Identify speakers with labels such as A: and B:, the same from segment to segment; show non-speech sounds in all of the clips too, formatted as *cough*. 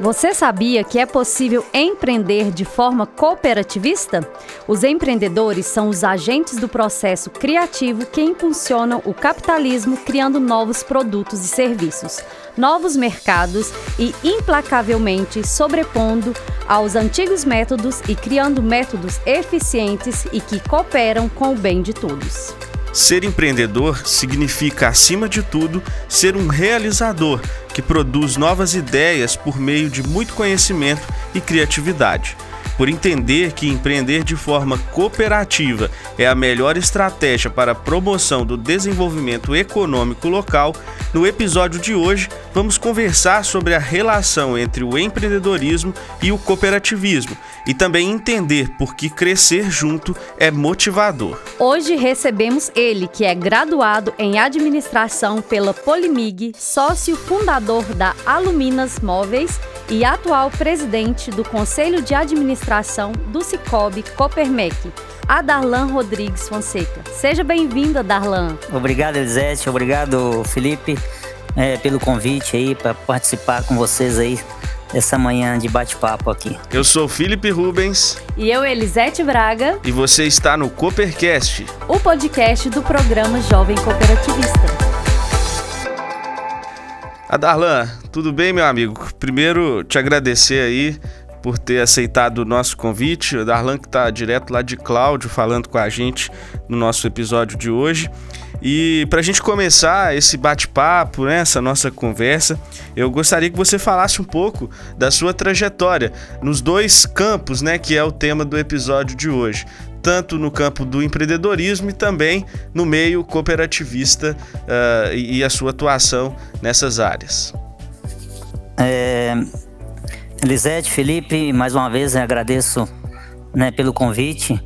A: Você sabia que é possível empreender de forma cooperativista? Os empreendedores são os agentes do processo criativo que impulsionam o capitalismo, criando novos produtos e serviços, novos mercados e implacavelmente sobrepondo aos antigos métodos e criando métodos eficientes e que cooperam com o bem de todos.
B: Ser empreendedor significa, acima de tudo, ser um realizador que produz novas ideias por meio de muito conhecimento e criatividade por entender que empreender de forma cooperativa é a melhor estratégia para a promoção do desenvolvimento econômico local, no episódio de hoje vamos conversar sobre a relação entre o empreendedorismo e o cooperativismo e também entender por que crescer junto é motivador.
A: Hoje recebemos ele, que é graduado em administração pela Polimig, sócio fundador da Aluminas Móveis e atual presidente do Conselho de Administração do Cicobi Copermec, a Darlan Rodrigues Fonseca. Seja bem-vinda, Darlan.
C: Obrigado, Elisete. Obrigado, Felipe, é, pelo convite aí para participar com vocês aí dessa manhã de bate-papo aqui.
B: Eu sou Felipe Rubens.
A: E eu, Elisete Braga.
B: E você está no Coopercast,
A: o podcast do programa Jovem Cooperativista.
B: Adarlan, tudo bem, meu amigo? Primeiro, te agradecer aí por ter aceitado o nosso convite. O Darlan que está direto lá de Cláudio falando com a gente no nosso episódio de hoje. E para a gente começar esse bate-papo, né, essa nossa conversa, eu gostaria que você falasse um pouco da sua trajetória nos dois campos, né, que é o tema do episódio de hoje tanto no campo do empreendedorismo e também no meio cooperativista uh, e, a sua atuação nessas áreas.
C: É, Elisete, Felipe, mais uma vez agradeço né, pelo convite.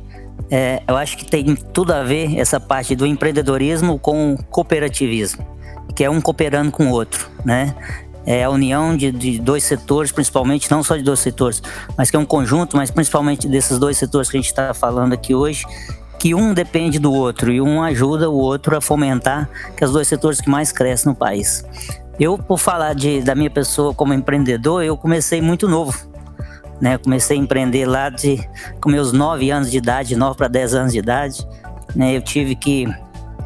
C: É, eu acho que tem tudo a ver essa parte do empreendedorismo com o cooperativismo, que é um cooperando com o outro, né? É a união de, de, dois setores, principalmente, não só de dois setores, mas que é um conjunto, mas principalmente desses dois setores que a gente está falando aqui hoje, que um depende do outro e um ajuda o outro a fomentar que é os dois setores que mais crescem no país. Eu, por falar de, da minha pessoa como empreendedor, eu comecei muito novo. Né? Comecei a empreender lá de, com meus 9 anos de idade, 9 para 10 anos de idade. Né? Eu tive que.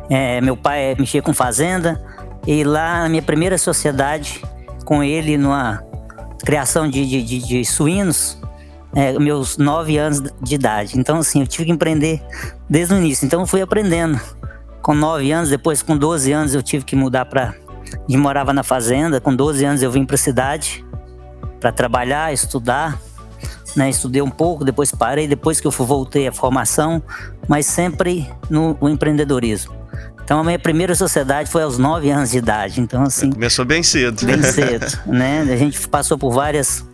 C: É, meu pai mexia com fazenda, e lá na minha primeira sociedade, com ele numa criação de, de, de, de suínos, é, meus nove anos de idade. Então, assim, eu tive que empreender desde o início. Então, eu fui aprendendo. Com nove anos, depois com 12 anos, eu tive que mudar para. Morava na fazenda. Com 12 anos, eu vim para a cidade para trabalhar, estudar. Né? Estudei um pouco, depois parei. Depois que eu voltei à formação, mas sempre no empreendedorismo. Então a minha primeira sociedade foi aos 9 anos de idade. Então, assim.
B: Começou bem cedo.
C: Bem *laughs* cedo, né? A gente passou por várias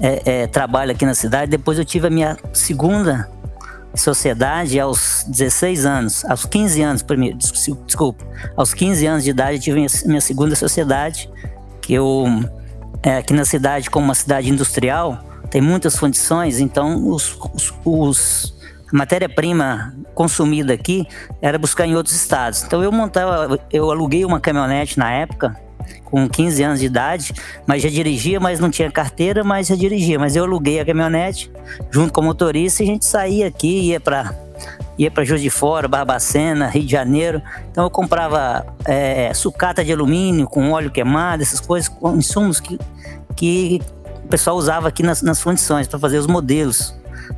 C: é, é, trabalhos aqui na cidade. Depois eu tive a minha segunda sociedade aos 16 anos, aos 15 anos, primeiro, desculpa, aos 15 anos de idade eu tive minha, minha segunda sociedade, que eu, é, aqui na cidade, como uma cidade industrial, tem muitas fundições, então os, os, os matéria-prima consumida aqui era buscar em outros estados. Então eu montava, eu aluguei uma caminhonete na época, com 15 anos de idade, mas já dirigia, mas não tinha carteira, mas já dirigia. Mas eu aluguei a caminhonete junto com o motorista e a gente saía aqui, ia para ia para Juiz de Fora, Barbacena, Rio de Janeiro. Então eu comprava é, sucata de alumínio com óleo queimado, essas coisas, insumos que, que o pessoal usava aqui nas, nas fundições para fazer os modelos.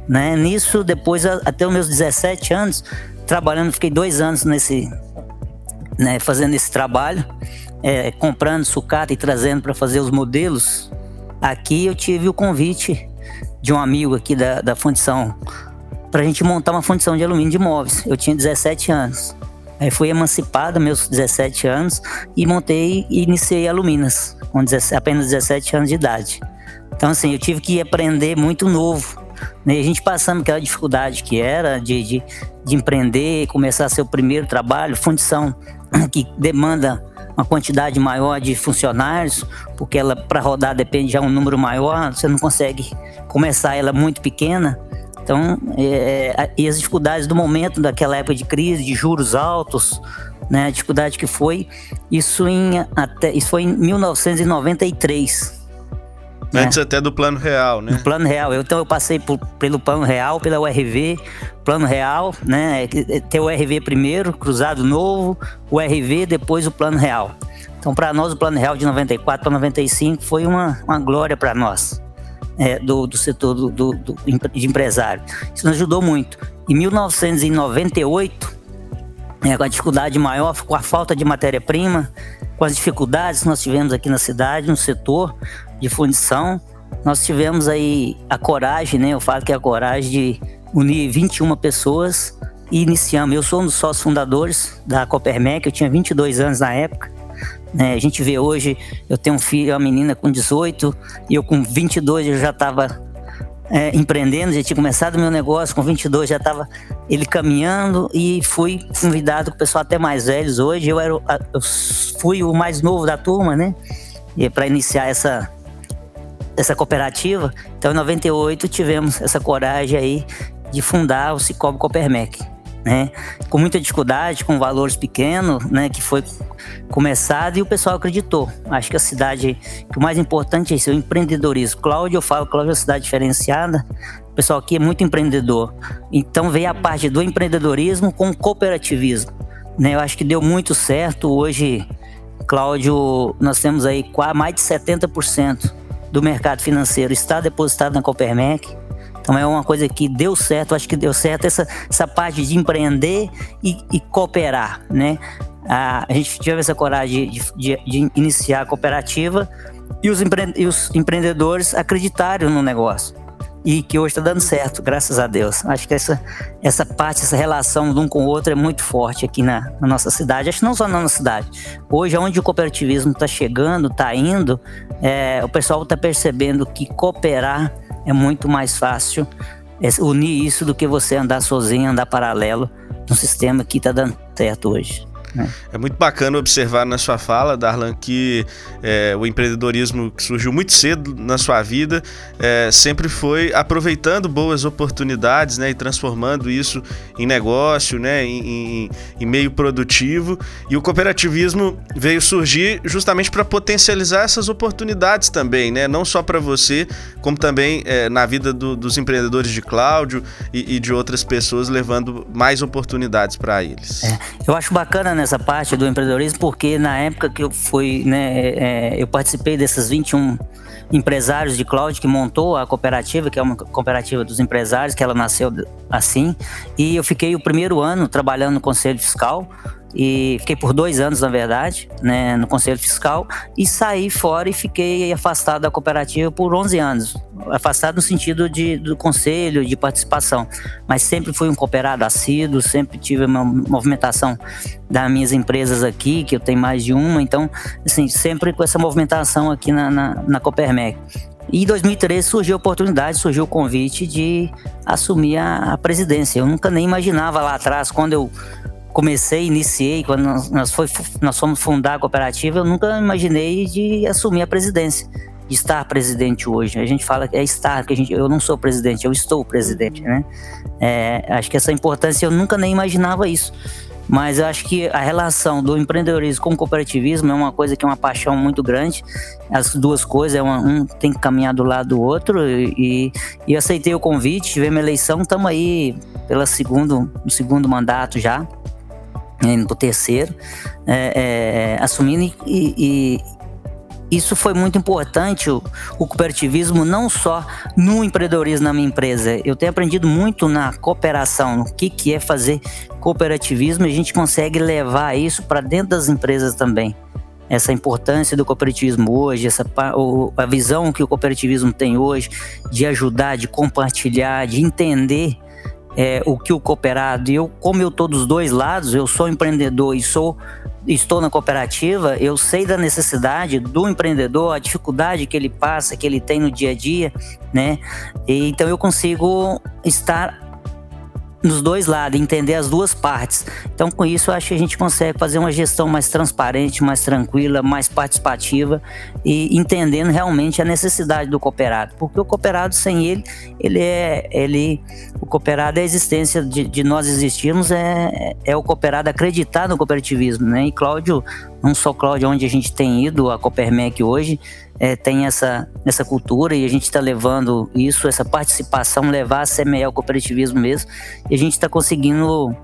C: Né? Nisso, depois, até os meus 17 anos, trabalhando, fiquei dois anos nesse, né, fazendo esse trabalho, é, comprando sucata e trazendo para fazer os modelos. Aqui eu tive o convite de um amigo aqui da, da fundição para a gente montar uma fundição de alumínio de móveis. Eu tinha 17 anos. Aí fui emancipado meus 17 anos e montei e iniciei a com 17, apenas 17 anos de idade. Então assim, eu tive que aprender muito novo né? A gente passando aquela dificuldade que era de, de, de empreender, começar seu primeiro trabalho, fundição *clears throat* que demanda uma quantidade maior de funcionários, porque ela para rodar depende de um número maior, você não consegue começar ela muito pequena. Então, é, é, e as dificuldades do momento daquela época de crise, de juros altos, né, a dificuldade que foi, isso, em, até, isso foi em 1993.
B: Né? Antes até do Plano Real, né?
C: Do Plano Real. Eu, então eu passei por, pelo Plano Real, pela URV, Plano Real, né? É, ter o URV primeiro, Cruzado Novo, o URV, depois o Plano Real. Então, para nós, o Plano Real de 94 para 95 foi uma, uma glória para nós, é, do, do setor do, do, do, de empresário. Isso nos ajudou muito. Em 1998, é, com a dificuldade maior, com a falta de matéria-prima, com as dificuldades que nós tivemos aqui na cidade, no setor de fundição, nós tivemos aí a coragem, né? Eu falo que é a coragem de unir 21 pessoas e iniciamos. Eu sou um dos sócios fundadores da Copermec, eu tinha 22 anos na época. Né? A gente vê hoje, eu tenho um filho, uma menina com 18, e eu com 22 eu já estava é, empreendendo, já tinha começado meu negócio, com 22 já estava ele caminhando e fui convidado com o pessoal até mais velhos hoje. Eu, era, eu fui o mais novo da turma, né? Para iniciar essa, essa cooperativa. Então, em 98, tivemos essa coragem aí de fundar o Cicobi Copermec né? Com muita dificuldade, com valores pequenos, né? Que foi começado e o pessoal acreditou. Acho que a cidade, que o mais importante é isso, o empreendedorismo. Cláudio, eu falo, Cláudio é uma cidade diferenciada. O pessoal aqui é muito empreendedor. Então veio a parte do empreendedorismo com o cooperativismo. Né? Eu acho que deu muito certo. Hoje, Cláudio, nós temos aí mais de 70% do mercado financeiro está depositado na Copermec. Então é uma coisa que deu certo, acho que deu certo essa, essa parte de empreender e, e cooperar, né? A, gente teve essa coragem de, de, de iniciar a cooperativa e os, empre, e os empreendedores acreditaram no negócio e que hoje está dando certo, graças a Deus. Acho que essa, essa parte, essa relação de um com o outro é muito forte aqui na, na nossa cidade. Acho que não só na nossa cidade. Hoje, onde o cooperativismo está chegando, está indo, é, o pessoal está percebendo que cooperar é muito mais fácil unir isso do que você andar sozinho, andar paralelo num sistema que está dando certo hoje.
B: É muito bacana observar na sua fala, Darlan, que é, o empreendedorismo que surgiu muito cedo na sua vida é, sempre foi aproveitando boas oportunidades né, e transformando isso em negócio, né, em, em, em meio produtivo. E o cooperativismo veio surgir justamente para potencializar essas oportunidades também, né, não só para você, como também é, na vida do, dos empreendedores de Cláudio e, e, de outras pessoas, levando mais oportunidades para eles.
C: É, eu acho bacana, né? Nessa parte do empreendedorismo porque na época que eu fui, né, é, eu participei dessas 21 empresários de cloud que montou a cooperativa, que é uma cooperativa dos empresários, que ela nasceu assim, e eu fiquei o primeiro ano trabalhando no Conselho Fiscal, e fiquei por dois anos, na verdade, né, no Conselho Fiscal e saí fora e fiquei afastado da cooperativa por 11 anos. Afastado no sentido de, do conselho, de participação. Mas sempre fui um cooperado assíduo, sempre tive uma movimentação das minhas empresas aqui, que eu tenho mais de uma, então, assim, sempre com essa movimentação aqui na, na, na Copermec. E em 2013 surgiu a oportunidade, surgiu o convite de assumir a, a presidência. Eu nunca nem imaginava lá atrás, quando eu comecei, iniciei, quando nós, foi, nós fomos fundar a cooperativa, eu nunca imaginei de assumir a presidência, de estar presidente hoje. A gente fala que é estar, que a gente, eu não sou presidente, eu estou presidente, né? É, acho que essa importância eu nunca nem imaginava isso. Mas eu acho que a relação do empreendedorismo com o cooperativismo é uma coisa que é uma paixão muito grande. As duas coisas, é uma, um tem que caminhar do lado do outro. E, e aceitei o convite, tivemos eleição, estamos aí pelo segundo, segundo mandato já indo para o terceiro, é, é, assumindo e, e, isso foi muito importante, o, o, cooperativismo, não só no empreendedorismo na minha empresa. Eu tenho aprendido muito na cooperação, no que, que é fazer cooperativismo, e a gente consegue levar isso para dentro das empresas também. Essa importância do cooperativismo hoje, essa, a visão que o cooperativismo tem hoje de ajudar, de compartilhar, de entender é, o que o cooperado, eu, como eu estou dos dois lados, eu sou empreendedor e sou estou na cooperativa, eu sei da necessidade do empreendedor, a dificuldade que ele passa, que ele tem no dia a dia, né? E, então eu consigo estar nos dois lados, entender as duas partes. Então, com isso, eu acho que a gente consegue fazer uma gestão mais transparente, mais tranquila, mais participativa e entendendo realmente a necessidade do cooperado. Porque o cooperado, sem ele, ele é. Ele, o cooperado é a existência de, de nós existirmos, é, é o cooperado acreditar no cooperativismo. Né? E Cláudio não só Cláudia, onde a gente tem ido, a Copermec hoje, é, tem essa, essa cultura e a gente está levando isso, essa participação, levar a semear o cooperativismo mesmo, e a gente está conseguindo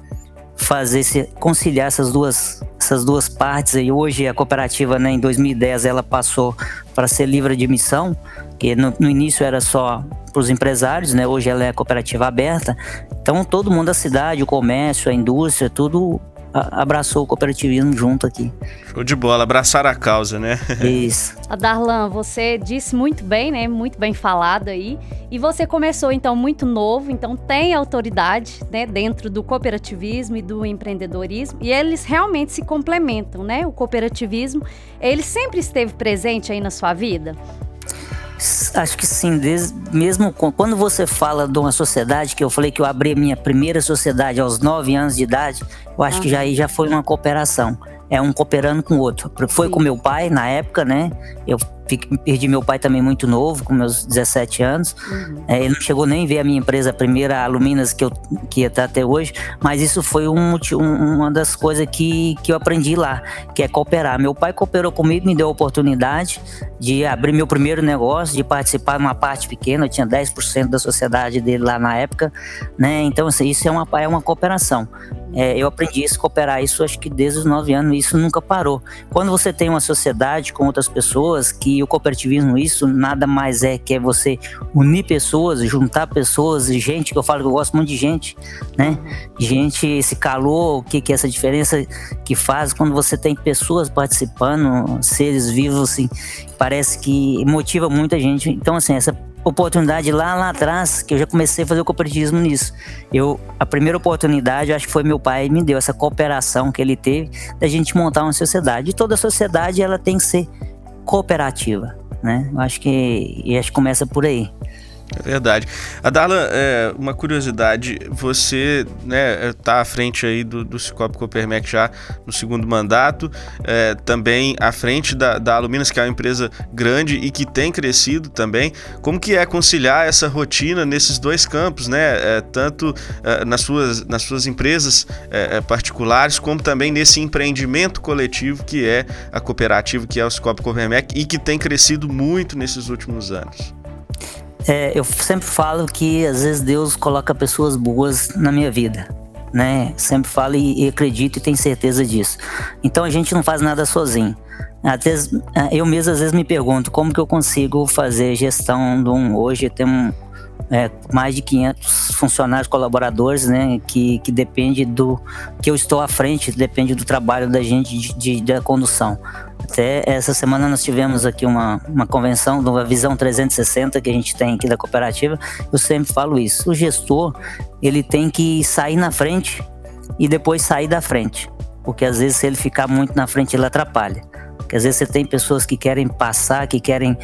C: fazer se conciliar essas duas essas duas partes e hoje a cooperativa né, em 2010 ela passou para ser livre de emissão que no, no início era só para os empresários né hoje ela é cooperativa aberta. Então todo mundo da cidade o comércio a indústria tudo abraçou o cooperativismo junto aqui.
B: Show de bola, abraçar a causa, né?
C: Isso. *laughs*
A: A Darlan, você disse muito bem, né? Muito bem falado aí. E você começou então muito novo, então tem autoridade, né, dentro do cooperativismo e do empreendedorismo, e eles realmente se complementam, né? O cooperativismo, ele sempre esteve presente aí na sua vida?
C: Acho que sim, desde, mesmo quando você fala de uma sociedade, que eu falei que eu abri minha primeira sociedade aos 9 anos de idade, eu acho que já aí já foi uma cooperação. É um cooperando com o outro. Foi sim. com meu pai na época, né? Eu perdi meu pai também muito novo, com meus 17 anos. Uhum. É, ele não chegou nem a ver a minha empresa, a primeira Aluminas que eu que está até hoje, mas isso foi um, um, uma das coisas que, que eu aprendi lá, que é cooperar. Meu pai cooperou comigo, me deu a oportunidade de abrir meu primeiro negócio, de participar de uma parte pequena, eu tinha 10% da sociedade dele lá na época, né? Então, assim, isso é uma, é uma cooperação. É, eu aprendi isso, cooperar isso, acho que desde os 9 anos, isso nunca parou. Quando você tem uma sociedade com outras pessoas que e o cooperativismo, isso nada mais é que é você unir pessoas, juntar pessoas, gente, que eu falo que eu gosto muito de gente, né? Gente, esse calor, o que, que é essa diferença que faz quando você tem pessoas participando, seres vivos, assim, parece que motiva muita gente. Então, assim, essa oportunidade lá, lá atrás, que eu já comecei a fazer o cooperativismo nisso. Eu, a primeira oportunidade, acho que foi meu pai me deu essa cooperação que ele teve da gente montar uma sociedade. E toda sociedade ela tem que ser cooperativa, né? Eu acho que, e acho que começa por aí.
B: É verdade. A Darla, é, uma curiosidade, você né, tá à frente aí do, do Cicobi Copermec já no segundo mandato, é, também à frente da, da Aluminas, que é uma empresa grande e que tem crescido também. Como que é conciliar essa rotina nesses dois campos, né? É, tanto é, nas, suas, nas suas empresas é, é, particulares, como também nesse empreendimento coletivo que é a cooperativa, que é o Cicobi Copermec e que tem crescido muito nesses últimos anos.
C: É, eu sempre falo que às vezes Deus coloca pessoas boas na minha vida, né? Sempre falo e, e acredito e tenho certeza disso. Então a gente não faz nada sozinho. Até, eu mesmo às vezes me pergunto como que eu consigo fazer gestão de um. Hoje temos é, mais de 500 funcionários colaboradores, né, que, que depende do que eu estou à frente, depende do trabalho da gente de, de, da condução. Até essa semana nós tivemos aqui uma, uma convenção uma visão 360 que a gente tem aqui da cooperativa. Eu sempre falo isso. O gestor, ele tem que sair na frente e depois sair da frente. Porque às vezes se ele ficar muito na frente, ele atrapalha. Às vezes você tem pessoas que querem passar, que querem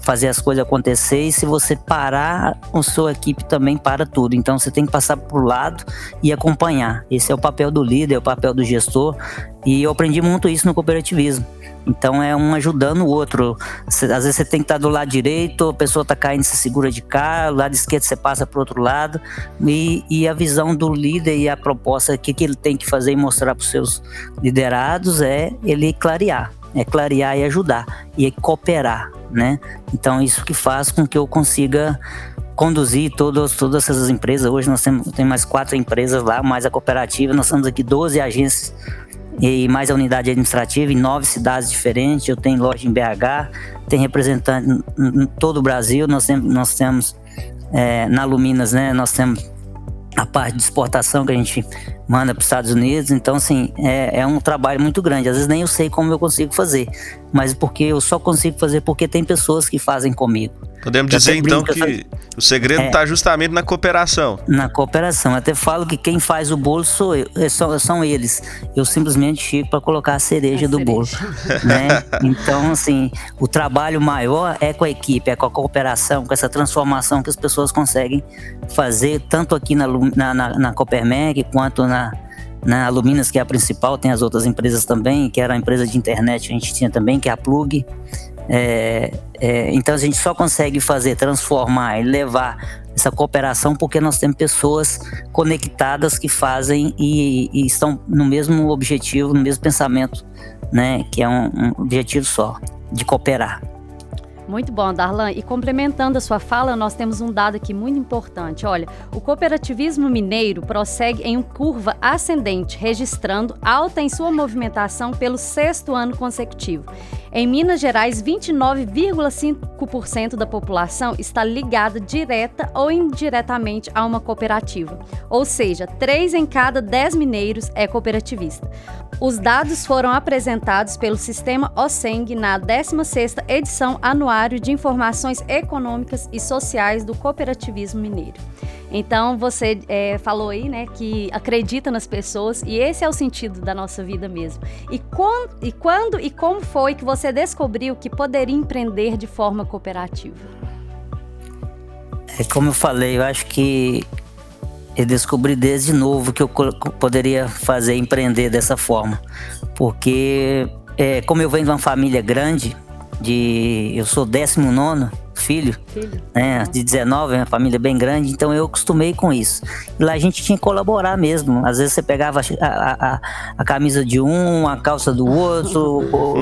C: fazer as coisas acontecer, e se você parar, a sua equipe também para tudo. Então você tem que passar por lado e acompanhar. Esse é o papel do líder, é o papel do gestor. E eu aprendi muito isso no cooperativismo. Então é um ajudando o outro. Às vezes você tem que estar do lado direito, a pessoa está caindo, você segura de cá, do lado esquerdo você passa para o outro lado. E, e, a visão do líder e a proposta, o que, que ele tem que fazer e mostrar para os seus liderados é ele clarear. É clarear e ajudar. E é cooperar, né? Então isso que faz com que eu consiga conduzir todos, todas essas empresas. Hoje nós temos tem mais quatro empresas lá, mais a cooperativa. Nós temos aqui 12 agências e mais a unidade administrativa em nove cidades diferentes. Eu tenho loja em BH, tem representante em todo o Brasil. Nós temos, nós temos é, na Luminas, né? Nós temos a parte de exportação que a gente manda para os Estados Unidos. Então, assim, é, é, um trabalho muito grande. Às vezes nem eu sei como eu consigo fazer, mas porque eu só consigo fazer porque tem pessoas que fazem comigo.
B: Podemos dizer então que o segredo está é, justamente na cooperação.
C: Na cooperação. Até falo que quem faz o bolo sou eu, é são, são eles. Eu simplesmente chego para colocar a cereja a do cereja. bolo. né? Então, assim, o trabalho maior é com a equipe, é com a cooperação, com essa transformação que as pessoas conseguem fazer, tanto aqui na, na, na, na Copermec quanto na, na Aluminas, que é a principal, tem as outras empresas também, que era a empresa de internet, a gente tinha também, que é a Plug. É, é, então a gente só consegue fazer, transformar e levar essa cooperação, porque nós temos pessoas conectadas que fazem e, e estão no mesmo objetivo, no mesmo pensamento, né? Que é um, um objetivo só, de cooperar.
A: Muito bom, Darlan. E complementando a sua fala, nós temos um dado aqui muito importante. Olha, o cooperativismo mineiro prossegue em uma curva ascendente, registrando alta em sua movimentação pelo sexto ano consecutivo. Em Minas Gerais, 29,5% da população está ligada direta ou indiretamente a uma cooperativa, ou seja, 3 em cada 10 mineiros é cooperativista. Os dados foram apresentados pelo Sistema OSENG na 16ª edição Anuário de Informações Econômicas e Sociais do Cooperativismo Mineiro. Então você é, falou aí, né, que acredita nas pessoas e esse é o sentido da nossa vida mesmo. E, com, e quando e como foi que você descobriu que poderia empreender de forma cooperativa?
C: É como eu falei, eu acho que eu descobri desde novo que eu poderia fazer empreender dessa forma, porque é, como eu venho de uma família grande, de eu sou décimo nono filho, filho. Né, de 19, uma família bem grande, então eu acostumei com isso. E lá a gente tinha que colaborar mesmo. Às vezes você pegava a, a, a camisa de um, a calça do outro,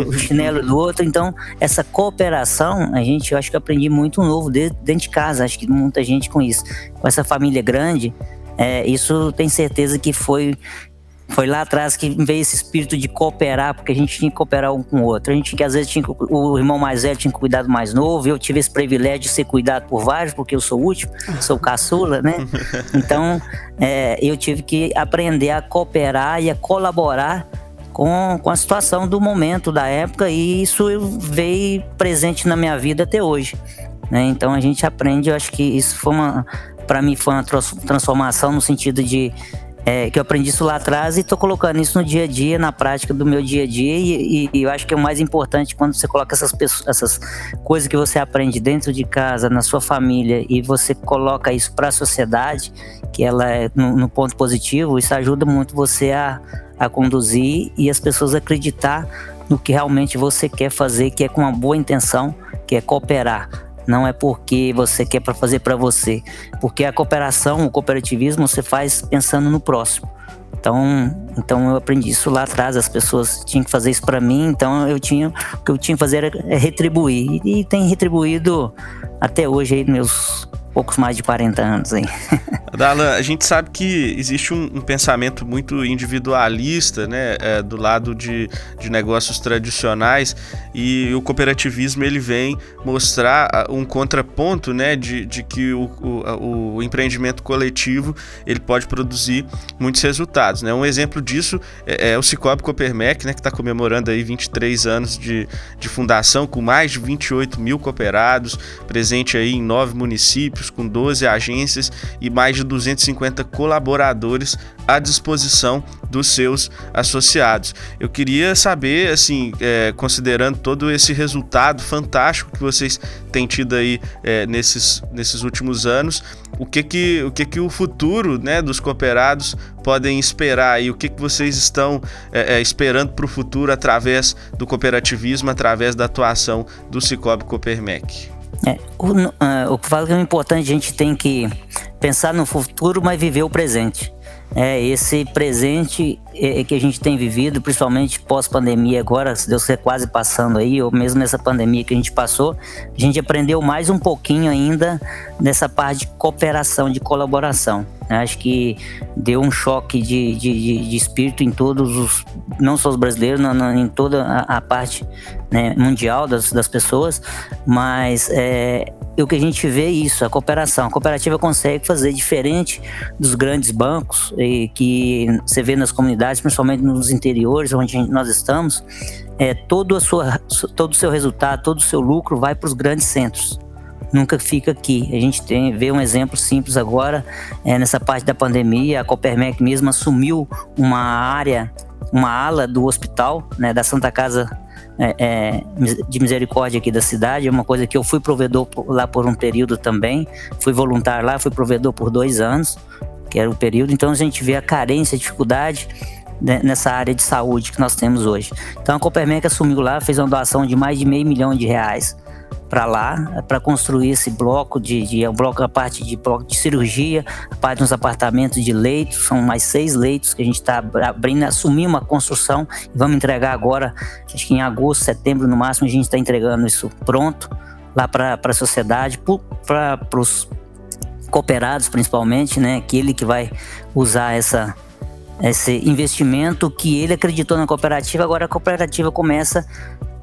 C: o chinelo do outro. Então, essa cooperação, a gente, eu acho que eu aprendi muito novo dentro de casa. Acho que muita gente com isso. Com essa família grande, é, isso tem certeza que foi foi lá atrás que veio esse espírito de cooperar, porque a gente tinha que cooperar um com o outro. A gente que às vezes tinha o irmão mais velho tinha que cuidar do mais novo. Eu tive esse privilégio de ser cuidado por vários, porque eu sou o último, sou caçula, né? *laughs* Então é, eu tive que aprender a cooperar e a colaborar com, com a situação do momento, da época, e isso veio presente na minha vida até hoje. Né? Então a gente aprende, eu acho que isso foi uma, para mim, foi uma transformação no sentido de é, que eu aprendi isso lá atrás e estou colocando isso no dia a dia, na prática do meu dia a dia. E, e, eu acho que é o mais importante quando você coloca essas, pessoas, essas coisas que você aprende dentro de casa, na sua família, e você coloca isso para a sociedade, que ela é no, no, ponto positivo, isso ajuda muito você a, a conduzir e as pessoas acreditar no que realmente você quer fazer, que é com uma boa intenção, que é cooperar não é porque você quer para fazer para você, porque a cooperação, o cooperativismo você faz pensando no próximo. Então, então eu aprendi isso lá atrás, as pessoas tinham que fazer isso para mim, então eu tinha, o que eu tinha que fazer era retribuir. E, e tem retribuído até hoje aí meus poucos mais de 40 anos aí. *laughs*
B: Dalan, a gente sabe que existe um, um pensamento muito individualista, né, é, do lado de, de negócios tradicionais e o cooperativismo ele vem mostrar um contraponto, né, de, de que o, o, o empreendimento coletivo ele pode produzir muitos resultados, né. Um exemplo disso é, é o Cicobi Copermec, né, que está comemorando aí 23 anos de, de fundação com mais de 28 mil cooperados, presente aí em nove municípios com 12 agências e mais de 250 colaboradores à disposição dos seus associados. Eu queria saber, assim, é, considerando todo esse resultado fantástico que vocês têm tido aí é, nesses, nesses últimos anos, o que que o que que o futuro, né, dos cooperados podem esperar e o que que vocês estão é, é esperando para o futuro através do cooperativismo, através da atuação do Cicobi Copermec?
C: É, o, uh, o que fala que é importante, a gente tem que pensar no futuro, mas viver o presente. É, esse presente é, é que a gente tem vivido, principalmente pós-pandemia agora, se Deus quiser quase passando aí, ou mesmo nessa pandemia que a gente passou, a gente aprendeu mais um pouquinho ainda nessa parte de cooperação, de colaboração. Acho que deu um choque de, de, de espírito em todos os, não só os brasileiros, não, não, em toda a, a parte né, mundial das, das pessoas, mas é, o que a gente vê é isso, a cooperação. A cooperativa consegue fazer diferente dos grandes bancos e que você vê nas comunidades, principalmente nos interiores onde nós estamos, é, todo, a sua, todo o seu resultado, todo o seu lucro vai para os grandes centros nunca fica aqui. A gente tem, vê um exemplo simples agora, é, nessa parte da pandemia, a Copermec mesmo assumiu uma área, uma ala do hospital, né, da Santa Casa é, é, de misericórdia aqui da cidade, é uma coisa que eu fui provedor lá por um período também, fui voluntário lá, fui provedor por dois anos, que era o período, então a gente vê a carência, a dificuldade né, nessa área de saúde que nós temos hoje. Então a Copermec assumiu lá, fez uma doação de mais de meio milhão de reais para lá para construir esse bloco de, de bloco a parte de bloco de cirurgia, a parte dos apartamentos de leitos, são mais seis leitos que a gente está abrindo, assumir uma construção e vamos entregar agora, acho que em agosto, setembro no máximo a gente está entregando isso pronto lá para a sociedade, para os cooperados principalmente, né? Aquele que vai usar essa esse investimento que ele acreditou na cooperativa, agora a cooperativa começa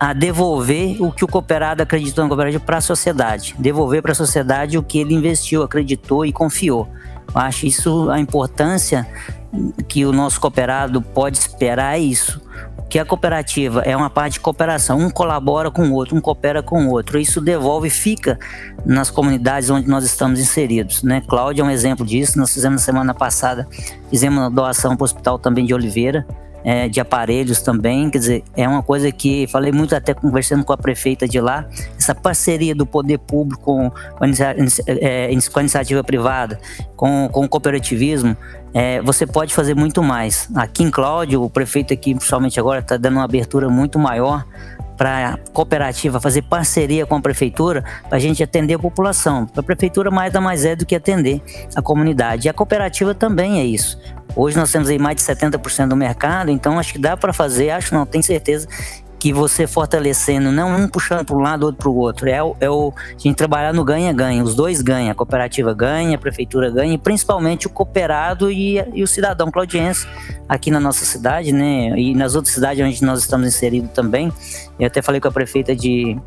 C: a devolver o que o cooperado acreditou na cooperativa para a sociedade, devolver para a sociedade o que ele investiu, acreditou e confiou. Eu acho isso a importância que o nosso cooperado pode esperar é isso. Que a cooperativa é uma parte de cooperação, um colabora com o outro, um coopera com o outro. Isso devolve e fica nas comunidades onde nós estamos inseridos. Né? Cláudia é um exemplo disso. Nós fizemos na semana passada, fizemos uma doação para o Hospital também de Oliveira, é, de aparelhos também, quer dizer, é uma coisa que falei muito até conversando com a prefeita de lá, essa parceria do poder público com, é, com a iniciativa privada, com, com o cooperativismo, é, você pode fazer muito mais. Aqui em Cláudio, o prefeito aqui, principalmente agora, está dando uma abertura muito maior para a cooperativa fazer parceria com a prefeitura para a gente atender a população. A prefeitura mais da mais é do que atender a comunidade. E a cooperativa também é isso. Hoje nós temos aí mais de 70% do mercado, então acho que dá para fazer, acho não, tenho certeza que você fortalecendo, não um puxando para um lado, outro para o outro. É o, é o a gente trabalhar no ganha-ganha, os dois ganham, a cooperativa ganha, a prefeitura ganha, e principalmente o cooperado e, e o cidadão claudiense aqui na nossa cidade, né? E nas outras cidades onde nós estamos inseridos também. Eu até falei com a prefeita de,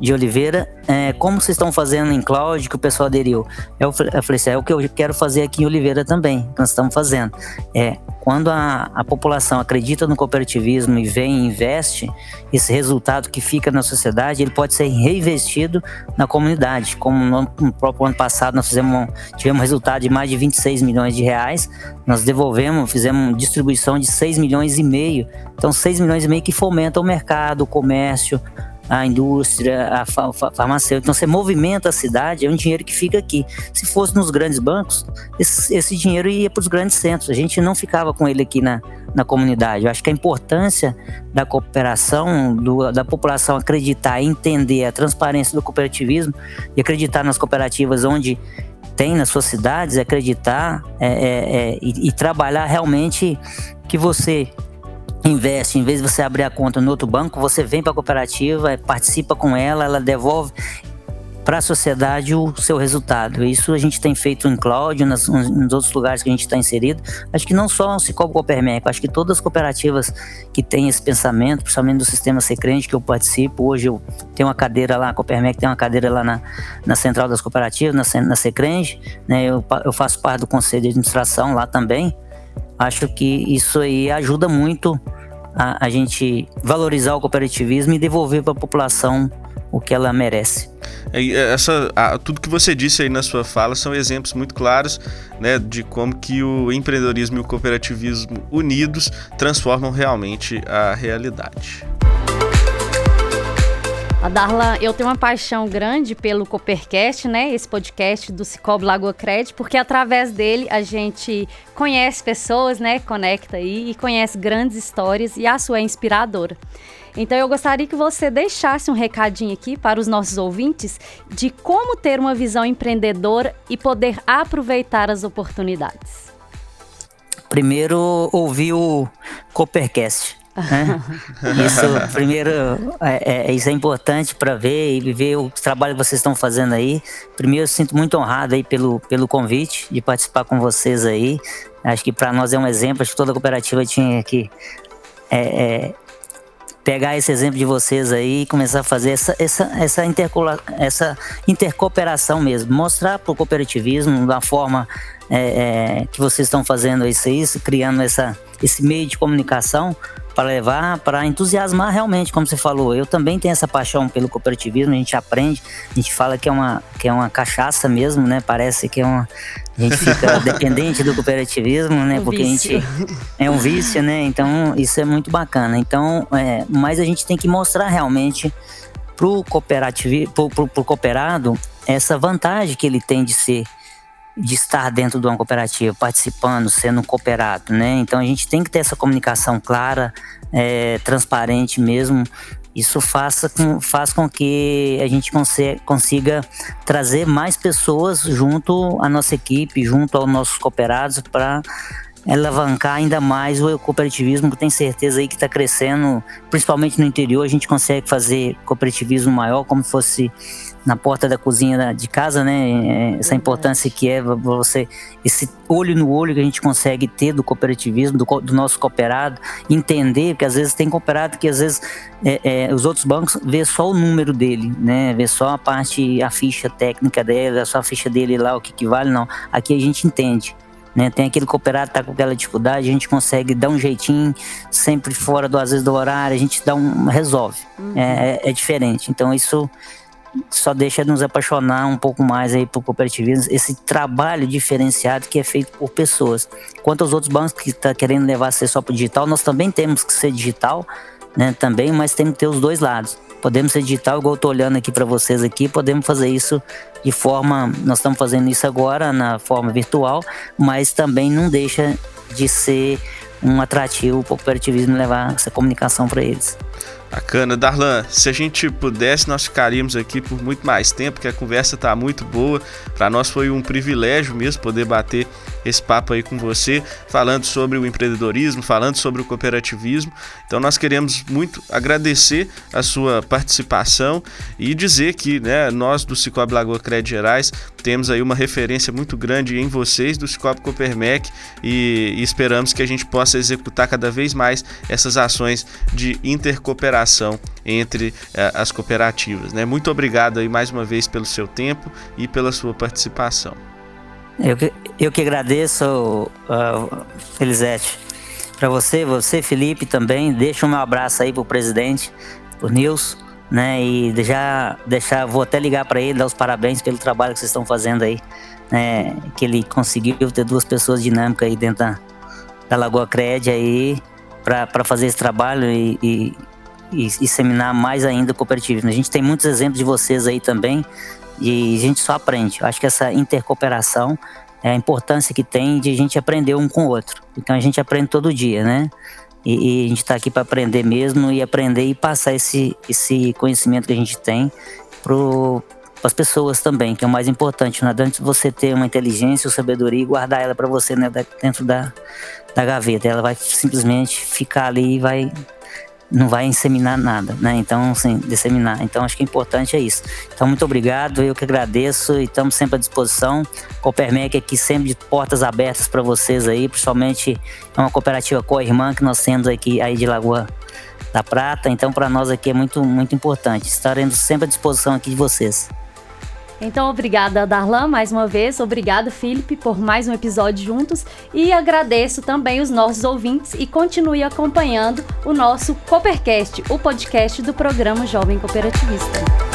C: de Oliveira, é, como vocês estão fazendo em Cloud, que o pessoal aderiu? Eu, falei assim, é o que eu quero fazer aqui em Oliveira também, que nós estamos fazendo. É, quando a, a população acredita no cooperativismo e vem e investe, esse resultado que fica na sociedade, ele pode ser reinvestido na comunidade. Como no, no próprio ano passado nós fizemos, tivemos um resultado de mais de 26 milhões de reais, nós devolvemos, fizemos distribuição de 6 milhões e meio. Então 6 milhões e meio que fomenta o mercado, o comércio, a indústria, a farmacêutica. Então você movimenta a cidade, é um dinheiro que fica aqui. Se fosse nos grandes bancos, esse, esse dinheiro ia para os grandes centros. A gente não ficava com ele aqui na, na comunidade. Eu acho que a importância da cooperação, do, da população acreditar, entender a transparência do cooperativismo e acreditar nas cooperativas onde tem nas suas cidades, acreditar é, é, é, e, e trabalhar realmente que você investe, em vez de você abrir a conta no outro banco, você vem para a cooperativa, participa com ela, ela devolve para a sociedade o seu resultado. Isso a gente tem feito em Cláudio, nas, nos outros lugares que a gente está inserido. Acho que não só o Cicobi Copermec, acho que todas as cooperativas que têm esse pensamento, principalmente do sistema Secrente que eu participo, hoje eu tenho uma cadeira lá, a Copermec tem uma cadeira lá na, na Central das Cooperativas, na, na Secrente, né? eu, eu faço parte do Conselho de Administração lá também, acho que isso aí ajuda muito a, a gente valorizar o cooperativismo e devolver para a população o que ela merece.
B: Essa, tudo que você disse aí na sua fala são exemplos muito claros né, de como que o empreendedorismo e o cooperativismo unidos transformam realmente a realidade.
A: A Darla, eu tenho uma paixão grande pelo Coopercast, né? Esse podcast do Cicobi Lagoa Cred, porque através dele a gente conhece pessoas, né? Conecta aí e conhece grandes histórias e a sua é inspiradora. Então eu gostaria que você deixasse um recadinho aqui para os nossos ouvintes de como ter uma visão empreendedora e poder aproveitar as oportunidades.
C: Primeiro, ouvir o Coopercast. *laughs* Isso, primeiro, é, é, isso é importante para ver e ver o trabalho que vocês estão fazendo aí. Primeiro, eu sinto muito honrado aí pelo, pelo convite de participar com vocês aí. Acho que para nós é um exemplo, acho que toda cooperativa tinha que é, é, pegar esse exemplo de vocês aí e começar a fazer essa, essa, essa, essa intercooperação mesmo. Mostrar para o cooperativismo da forma é, é, que vocês estão fazendo isso, isso, criando essa, esse meio de comunicação para levar, para entusiasmar realmente, como você falou. Eu também tenho essa paixão pelo cooperativismo, a gente aprende, a gente fala que é uma, que é uma cachaça mesmo, né? Parece que é uma. A gente fica *laughs* dependente do cooperativismo, né? Um Porque vício. a gente. É um vício, né? Então, isso é muito bacana. Então, é, mas a gente tem que mostrar realmente pro cooperativo, pro, pro, pro cooperado, essa vantagem que ele tem de ser de estar dentro de uma cooperativa, participando, sendo cooperado, né? Então a gente tem que ter essa comunicação clara, é, transparente mesmo, Isso faça com, faz com que a gente consiga trazer mais pessoas junto à nossa equipe, junto aos nossos cooperados, para alavancar ainda mais o cooperativismo, que tem certeza aí que está crescendo, principalmente no interior, a gente consegue fazer cooperativismo maior, como fosse na porta da cozinha de casa, né? É, essa importância que é você, esse olho no olho que a gente consegue ter do cooperativismo, do, do nosso cooperado, entender, porque às vezes tem cooperado que às vezes é, é, os outros bancos vê só o número dele, né? Vê só a parte, a ficha técnica dele, só a ficha dele lá, o que, que vale, não. Aqui a gente entende. Né? Tem aquele cooperado que tá com aquela dificuldade, a gente consegue dar um jeitinho, sempre fora do às vezes do horário, a gente dá um resolve. Uhum. É, é, é, diferente. Então isso só deixa nos apaixonar um pouco mais aí por cooperativismo, esse trabalho diferenciado que é feito por pessoas. Quanto aos outros bancos que estão tá querendo levar a ser só para digital, nós também temos que ser digital, né? Também, mas temos que ter os dois lados. Podemos ser digital, igual eu estou olhando aqui para vocês aqui, podemos fazer isso de forma, nós estamos fazendo isso agora na forma virtual, mas também não deixa de ser um atrativo para o cooperativismo levar essa comunicação para eles.
B: Bacana. Darlan, se a gente pudesse, nós ficaríamos aqui por muito mais tempo, porque a conversa está muito boa. Para nós foi um privilégio mesmo poder bater esse papo aí com você, falando sobre o empreendedorismo, falando sobre o cooperativismo. Então nós queremos muito agradecer a sua participação e dizer que né, nós do Cicobi Lagoa Crédito Gerais temos aí uma referência muito grande em vocês do Cicobi Copermec e, e esperamos que a gente possa executar cada vez mais essas ações de intercooperação entre uh, as cooperativas. Né? Muito obrigado aí mais uma vez pelo seu tempo e pela sua participação.
C: Eu que, eu que agradeço, uh, Elisete. Para você, você, Felipe, também. Deixa um abraço aí pro presidente, pro Nilson, né? E já deixar, vou até ligar para ele, dar os parabéns pelo trabalho que vocês estão fazendo aí. Né? Que ele conseguiu ter duas pessoas dinâmicas aí dentro da, da Lagoa Cred aí para fazer esse trabalho e, e, e, seminar mais ainda o cooperativismo. A gente tem muitos exemplos de vocês aí também e a gente só aprende. Eu acho que essa intercooperação é a importância que tem de a gente aprender um com o outro. Então a gente aprende todo dia, né? E, e a gente está aqui para aprender mesmo e aprender e passar esse, esse conhecimento que a gente tem para as pessoas também, que é o mais importante. Não adianta você ter uma inteligência ou sabedoria e guardar ela para você né, dentro da, da gaveta. Ela vai simplesmente ficar ali e vai não vai inseminar nada, né? Então, assim, disseminar. Então, acho que o importante é isso. Então, muito obrigado, eu que agradeço e estamos sempre à disposição. Copermec aqui sempre de portas abertas para vocês aí, principalmente é uma cooperativa co-irmã que nós temos aqui aí de Lagoa da Prata. Então, para nós aqui é muito, muito importante. Estaremos sempre à disposição aqui de vocês.
A: Então, obrigada, Darlan, mais uma vez. Obrigada, Felipe, por mais um episódio juntos. E agradeço também os nossos ouvintes e continue acompanhando o nosso Coopercast, o podcast do programa Jovem Cooperativista.